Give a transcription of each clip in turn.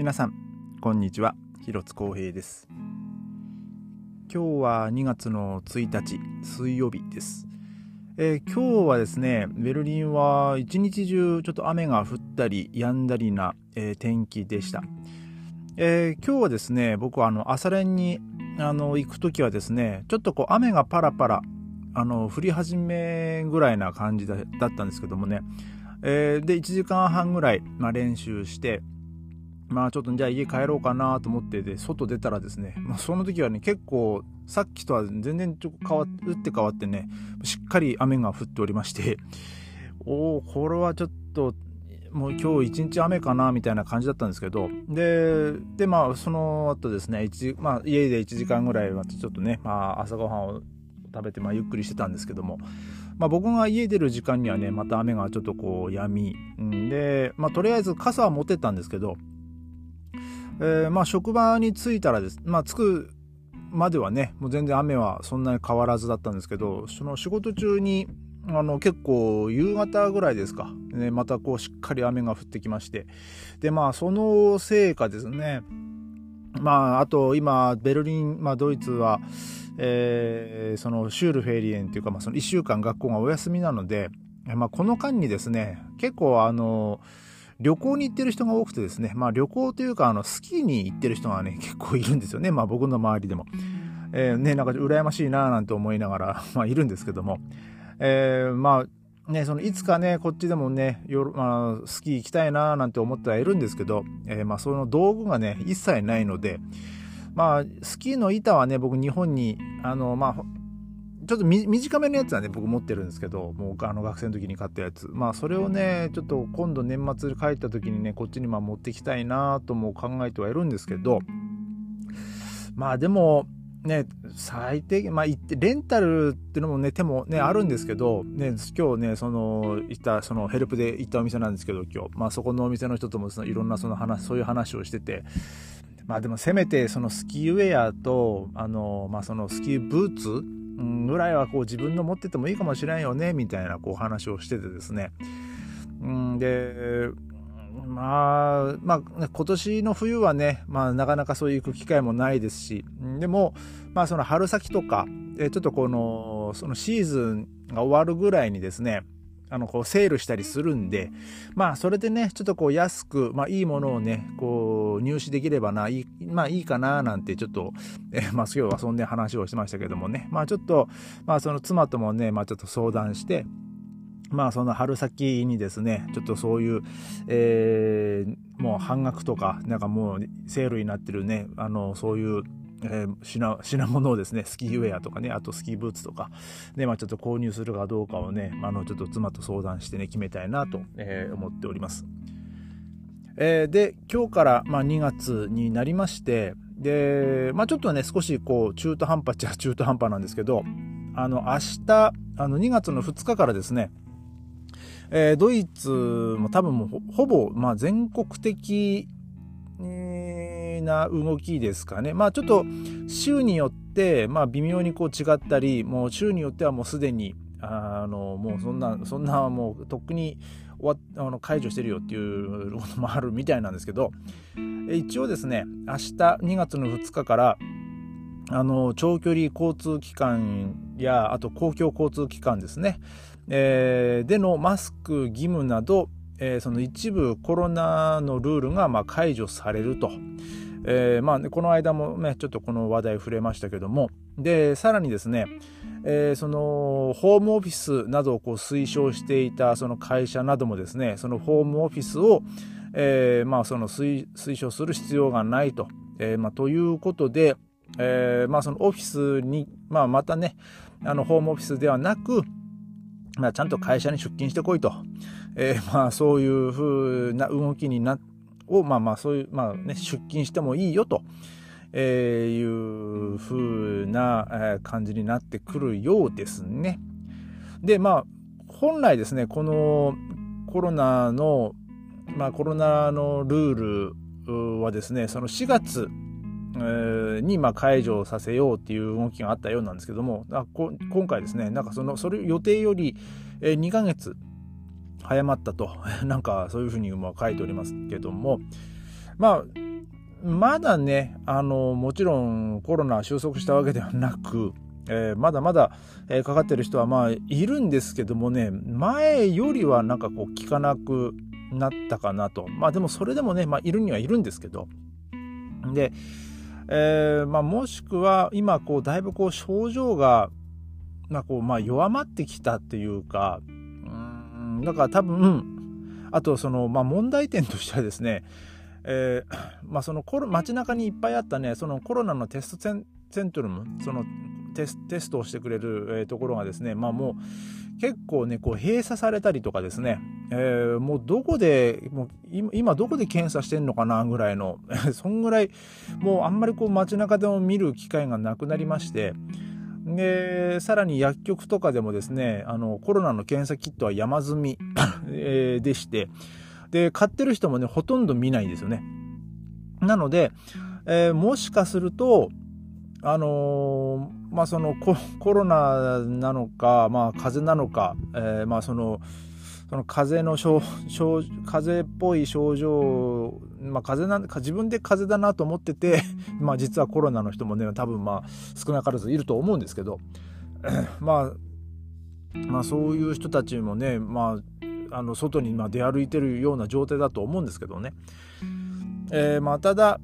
皆さんこんにちは。広津光平です。今日は2月の1日水曜日です、えー今日はですねベルリンは一日中ちょっと雨が降ったり止んだりな、えー天気でした、えー今日はですね僕はあの朝練にあの行く時はですねちょっとこう雨がパラパラあの降り始めぐらいな感じだだったんですけどもね、えーで1時間半ぐらい、まあ、練習してまあちょっとじゃあ家帰ろうかなと思ってで外出たらですね、まあ、その時はね結構さっきとは全然ちょっと変わ打って変わってねしっかり雨が降っておりましておおこれはちょっともう今日一日雨かなみたいな感じだったんですけどででまあその後ですね一まあ、家で1時間ぐらいはちょっとね、まあ、朝ごはんを食べて、まあ、ゆっくりしてたんですけども、まあ、僕が家出る時間にはねまた雨がちょっとこう止み、うんで、まあ、とりあえず傘は持ってったんですけどえーまあ職場に着いたらです。まあ着くまではねもう全然雨はそんなに変わらずだったんですけどその仕事中にあの結構夕方ぐらいですか、ね、またこうしっかり雨が降ってきまして。でまあそのせいかですね。まああと今ベルリン、まあ、ドイツは、えーそのシュールフェリエンっていうか、まあ、その1週間学校がお休みなので、まあ、この間にですね結構あの旅行に行ってる人が多くてですね、まあ旅行というか、あの、スキーに行ってる人がね、結構いるんですよね。まあ僕の周りでも。えーね、なんか羨ましいなぁなんて思いながら、まあいるんですけども。えーまあ、ね、そのいつかね、こっちでもね、よまあ、スキー行きたいなぁなんて思ってはいるんですけど、えーまあその道具がね、一切ないので、まあ、スキーの板はね、僕日本に、あの、まあ、ちょっと短めのやつはね、僕持ってるんですけど、もうあの学生の時に買ったやつ。まあそれをね、ちょっと今度年末帰った時にね、こっちにまあ持ってきたいなとも考えてはいるんですけど、まあでも、ね、最低限、まあ、レンタルっていうのもね、手もね、あるんですけど、ね、今日ね、その、行った、そのヘルプで行ったお店なんですけど、今日、まあそこのお店の人ともそのいろんなその話、そういう話をしてて、まあでもせめてそのスキーウェアと、あの、まあそのスキーブーツぐらいはこう自分の持っててもいいかもしれんよねみたいなこう話をしててですね。うんでまあ、まあ、今年の冬はね、まあ、なかなかそういう機会もないですし、でも、まあ、その春先とか、ちょっとこの、そのシーズンが終わるぐらいにですね、あの、こう、セールしたりするんで、まあ、それでね、ちょっとこう、安く、まあ、いいものをね、こう、入手できればな、いい、まあ、いいかな、なんて、ちょっと、えまあ、今日はそんな話をしましたけどもね、まあ、ちょっと、まあ、その妻ともね、まあ、ちょっと相談して、まあその春先にですね、ちょっとそういう、えーもう半額とか、なんかもうセールになってるね、あの、そういう、えー品、品物をですね、スキーウェアとかね、あとスキーブーツとか、ね、まあちょっと購入するかどうかをね、あの、ちょっと妻と相談してね、決めたいなと、えー思っております。えーで、今日から、まあ、2月になりまして、で、まあ、ちょっとね、少しこう、中途半端っちゃ 中途半端なんですけど、あの、明日、あの、2月の2日からですね、えードイツも多分もうほほぼ、まあ、全国的えーな動きですかね。まあちょっと州によって、まあ微妙にこう違ったり、もう州によってはもうすでに、あの、もうそんな、そんなもうとっくに終わあの解除してるよっていうこともあるみたいなんですけど、え一応ですね、明日2月の2日から、あの、長距離交通機関や、あと公共交通機関ですね、えーでのマスク義務など、えーその一部コロナのルールがまあ解除されると。えーまあ、この間もね、ちょっとこの話題触れましたけども、で、さらにですね、えーそのホームオフィスなどをこう推奨していたその会社などもですね、そのホームオフィスを、えーまあその推奨する必要がないと。えーまあ、ということで、えーまあそのオフィスに、まあまたね、あのホームオフィスではなく、まあちゃんと会社に出勤してこいと。えーまあそういう風な動きになっをまあまあそういうまあね出勤してもいいよと、えーいう風な、えー感じになってくるようですね。でまあ本来ですねこのコロナのまあコロナのルールはですねその4月えーにまあ解除させようっていう動きがあったようなんですけどもあこ今回ですねなんかそのそれ予定よりえー2ヶ月早まったと なんかそういうふうに書いておりますけどもまあまだね、あの、もちろんコロナ収束したわけではなく、えー、まだまだ、えー、かかってる人はまあいるんですけどもね、前よりはなんかこう効かなくなったかなと。まあでもそれでもね、まあいるにはいるんですけど。で、えー、まあもしくは今こうだいぶこう症状が、まあこうまあ弱まってきたっていうか、だから多分、あとその、まあ問題点としてはですね、えー、まあそのコロ街中にいっぱいあったね、そのコロナのテストセンセントルム、そのテステストをしてくれる、えー、ところがですね、まあもう結構ね、こう閉鎖されたりとかですね、えー、もうどこで、もう今どこで検査してんのかなぐらいの、そんぐらい、もうあんまりこう街中でも見る機会がなくなりまして、で、さらに薬局とかでもですね、あの、コロナの検査キットは山積み でして、で、買ってる人もね、ほとんど見ないんですよね。なので、えー、もしかすると、あのー、まあそのコロナなのか、まあ風邪なのか、えー、まあその、その風邪の症、症、風邪っぽい症状、まあ風邪な自分で風邪だなと思ってて、まあ実はコロナの人もね、多分まあ少なからずいると思うんですけど、まあ、まあそういう人たちもね、まあ、あの外にま出歩いてるような状態だと思うんですけどね。えー、まあただ、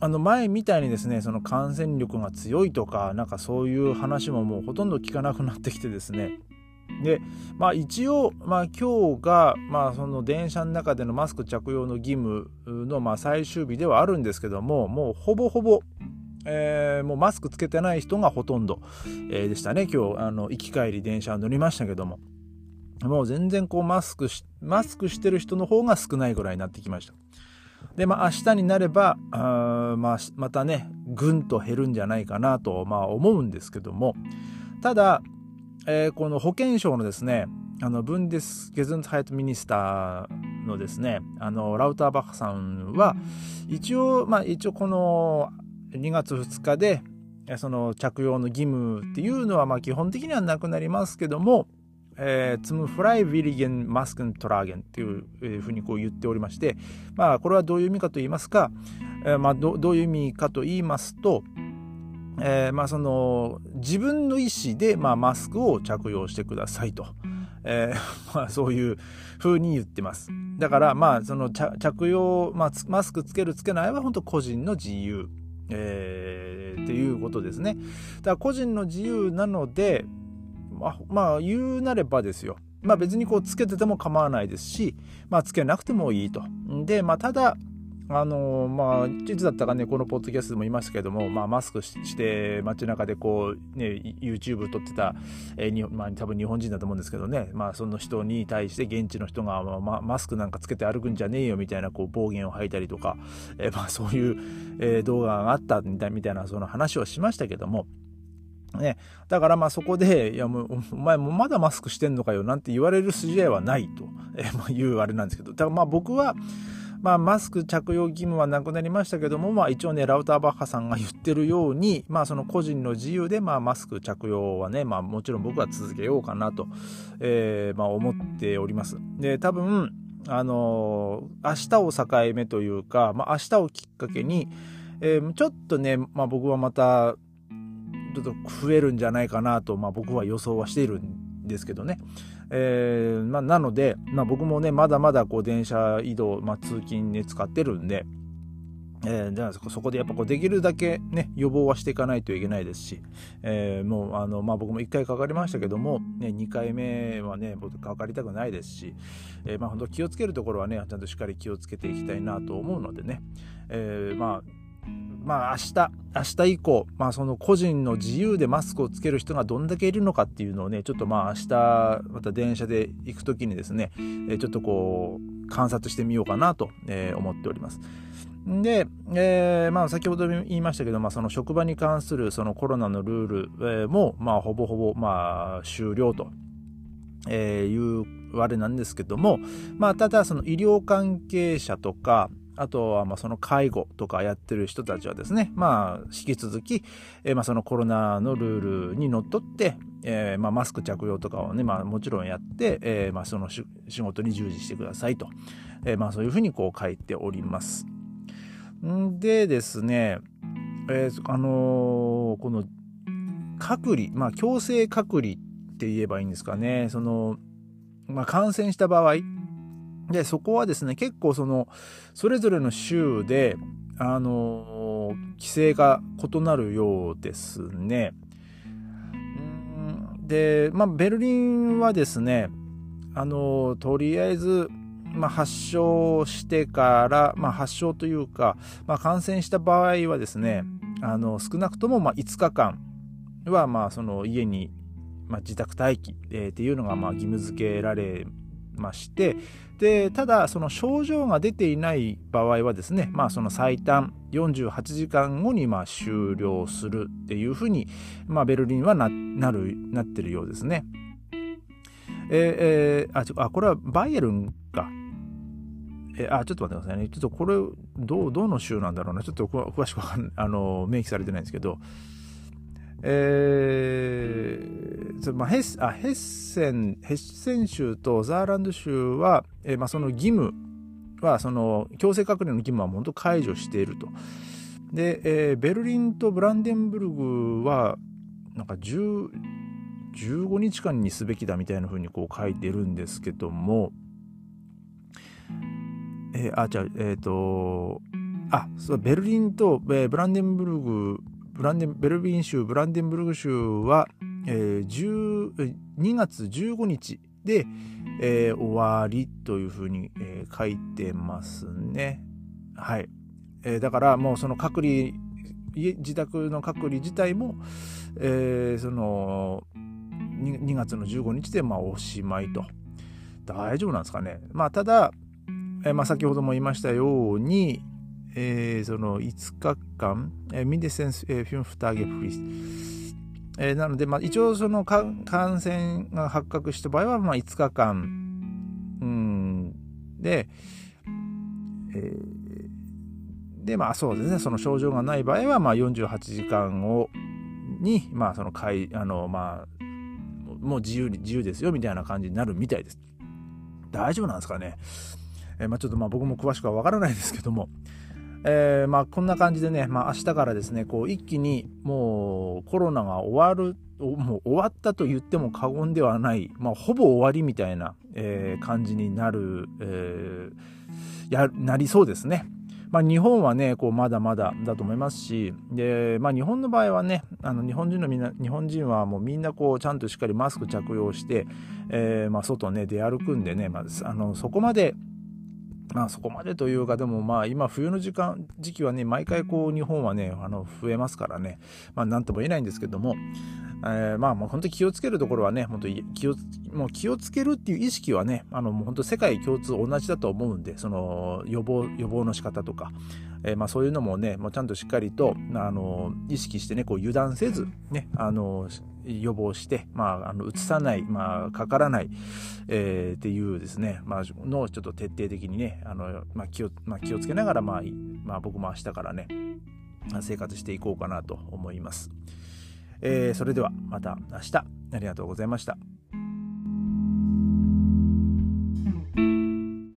あの前みたいにですねその感染力が強いとかなんかそういう話ももうほとんど聞かなくなってきてですねでまあ一応、まあ、今日が、まあ、その電車の中でのマスク着用の義務の、まあ、最終日ではあるんですけどももうほぼほぼ、えー、もうマスクつけてない人がほとんど、えー、でしたね。今日あの行き帰り電車乗りましたけども。もう全然こうマスクしマスクしてる人の方が少ないぐらいになってきました。で、まあ、明日になれば、あまあ、またね、ぐんと減るんじゃないかなと、まあ、思うんですけども、ただ、えー、この保健省のですね、あの、ブンデス・ゲズンツハイトミニスターのですね、あの、ラウターバッハさんは、一応、まあ、一応この2月2日で、その着用の義務っていうのは、まあ、基本的にはなくなりますけども、えー、ツムフライヴィリゲンマスクントラーゲンっていうふうにこう言っておりまして、まあ、これはどういう意味かと言いますか、えーまあど、どういう意味かと言いますと、えーまあ、その自分の意思で、まあ、マスクを着用してくださいと、えー まあ、そういうふうに言ってます。だから、まあ、その着用、まあ、マスクつけるつけないは本当個人の自由、えー、っていうことですね。だから個人の自由なので、ま、まあ、言うなればですよ。まあ別にこうつけてても構わないですし、まあつけなくてもいいと。で、まあただ、あのまあ、いつだったかね、このポッドキャストでも言いましたけども、まあ、マスクして街中でこう、ね、YouTube 撮ってた、えーまあ、多分日本人だと思うんですけどね、まあ、その人に対して現地の人が、まあ、マスクなんかつけて歩くんじゃねえよみたいなこう暴言を吐いたりとか、えー、まあ、そういう、えー、動画があったみたいなその話をしましたけども、ね、だからまあそこで、いやもう、お前もまだマスクしてんのかよなんて言われる筋合いはないと、えー、まあいうあれなんですけど、だからまあ僕は、まあ、マスク着用義務はなくなりましたけども、まあ、一応ね、ラウターバッハさんが言ってるように、まあ、その個人の自由で、まあ、マスク着用はね、まあ、もちろん僕は続けようかなと、えー、まあ、思っております。で、多分、あのー、明日を境目というか、まあ、明日をきっかけに、えー、ちょっとね、まあ、僕はまた、ちょっと増えるんじゃないかなと、まあ、僕は予想はしているんですけどね。えーまあ、なので、まあ、僕もね、まだまだこう電車移動、まあ、通勤ね、使ってるんで、えー、そこでやっぱこうできるだけね、予防はしていかないといけないですし、えー、もうあの、まあ、僕も1回かかりましたけども、ね、2回目はね、僕かかりたくないですし、えー、まあ、本当気をつけるところはね、ちゃんとしっかり気をつけていきたいなと思うのでね、え、まあ、まあ明日、明日以降、まあその個人の自由でマスクをつける人がどんだけいるのかっていうのをね、ちょっとまあ明日、また電車で行くときにですね、ちょっとこう、観察してみようかなと思っております。で、えー、まあ先ほど言いましたけど、まあその職場に関するそのコロナのルールも、まあほぼほぼまあ終了と。いうあれなんですけども、まあただその医療関係者とか、あとは、まあ、その介護とかやってる人たちはですね、まあ、引き続き、えー、まあ、そのコロナのルールにのっとって、えー、まあ、マスク着用とかをね、まあ、もちろんやって、えー、まあ、その仕事に従事してくださいと、えー、まあ、そういうふうにこう書いております。んでですね、えー、あのー、この隔離、まあ、強制隔離って言えばいいんですかね、その、まあ、感染した場合、で、そこはですね、結構その、それぞれの州で、あの、規制が異なるようですね。で、まあ、ベルリンはですね、あの、とりあえず、まあ、発症してから、まあ、発症というか、まあ、感染した場合はですね、あの少なくともま5日間はまあその家に、ま、自宅待機、えー、っていうのがまあ義務付けられましてでただその症状が出ていない場合はですね、まあ、その最短48時間後にまあ終了するっていうふうに、まあ、ベルリンはななるなってるようですね。えー、えー、あちょあこれはバイエルンか。えあちょっと待ってくださいね。ちょっとこれどうどの州なんだろうな。ちょっと詳しくあの明記されてないんですけど。えーまあ、ヘッあヘッセンヘッセン州とザーランド州は、えーまあ、その義務はその強制隔離の義務は本当解除していると。で、えー、ベルリンとブランデンブルグはなんか10 15日間にすべきだみたいな風にこう書いてるんですけども、えー、あ、じゃあ、えっ、ー、と、あ、そうベルリンと、えー、ブランデンブルグブランデンベルリン州ブランデンブルグ州は、えー、2月15日で、えー、終わりというふうに、えー、書いてますね。はい。えー、だからもうその隔離、自宅の隔離自体も、えー、その 2, 2月の15日でまあおしまいと。大丈夫なんですかね。まあただ、えーまあ、先ほども言いましたように、えー、その5日間、えー、ミデセンス、えー、フィンフターゲフリス。えー、なので、まあ、一応その感染が発覚した場合は、まあ、5日間、うん、で、えー、で、まあそうですね、その症状がない場合は、まあ48時間を、に、まあその、かい、あの、まあ、もう自由に、自由ですよ、みたいな感じになるみたいです。大丈夫なんですかね。えー、まあちょっとまあ僕も詳しくはわからないですけども、えー、まあこんな感じでね、まあ明日からですね、こう一気にもうコロナが終わる、もう終わったと言っても過言ではない、まあほぼ終わりみたいな、えー、感じになる、えー、や、なりそうですね。まあ、日本はね、こうまだまだだと思いますし、で、まあ、日本の場合はね、あの日本人のみんな、日本人はもうみんなこうちゃんとしっかりマスク着用して、えー、まあ、外ね、出歩くんでね、まあ、あのそこまでまあそこまでというか、でもまあ今冬の時間、時期はね、毎回こう日本はね、あの増えますからね、まあなんとも言えないんですけども、えー、まあもう本当に気をつけるところはね、本当に気を、もう気をつけるっていう意識はね、あのもう本当世界共通同じだと思うんで、その予防、予防の仕方とか、えー、まあそういうのもね、もうちゃんとしっかりと、あの、意識してね、こう油断せず、ね、あの、予防して、まあ、あの、移さない、まあ、かからない、えー、っていうですね、まあ、のちょっと徹底的にね、あの、まあ、気を、まあ、気をつけながら、まあ、まあ、僕も明日からね、生活していこうかなと思います。えー、それではまた明日ありがとうございました。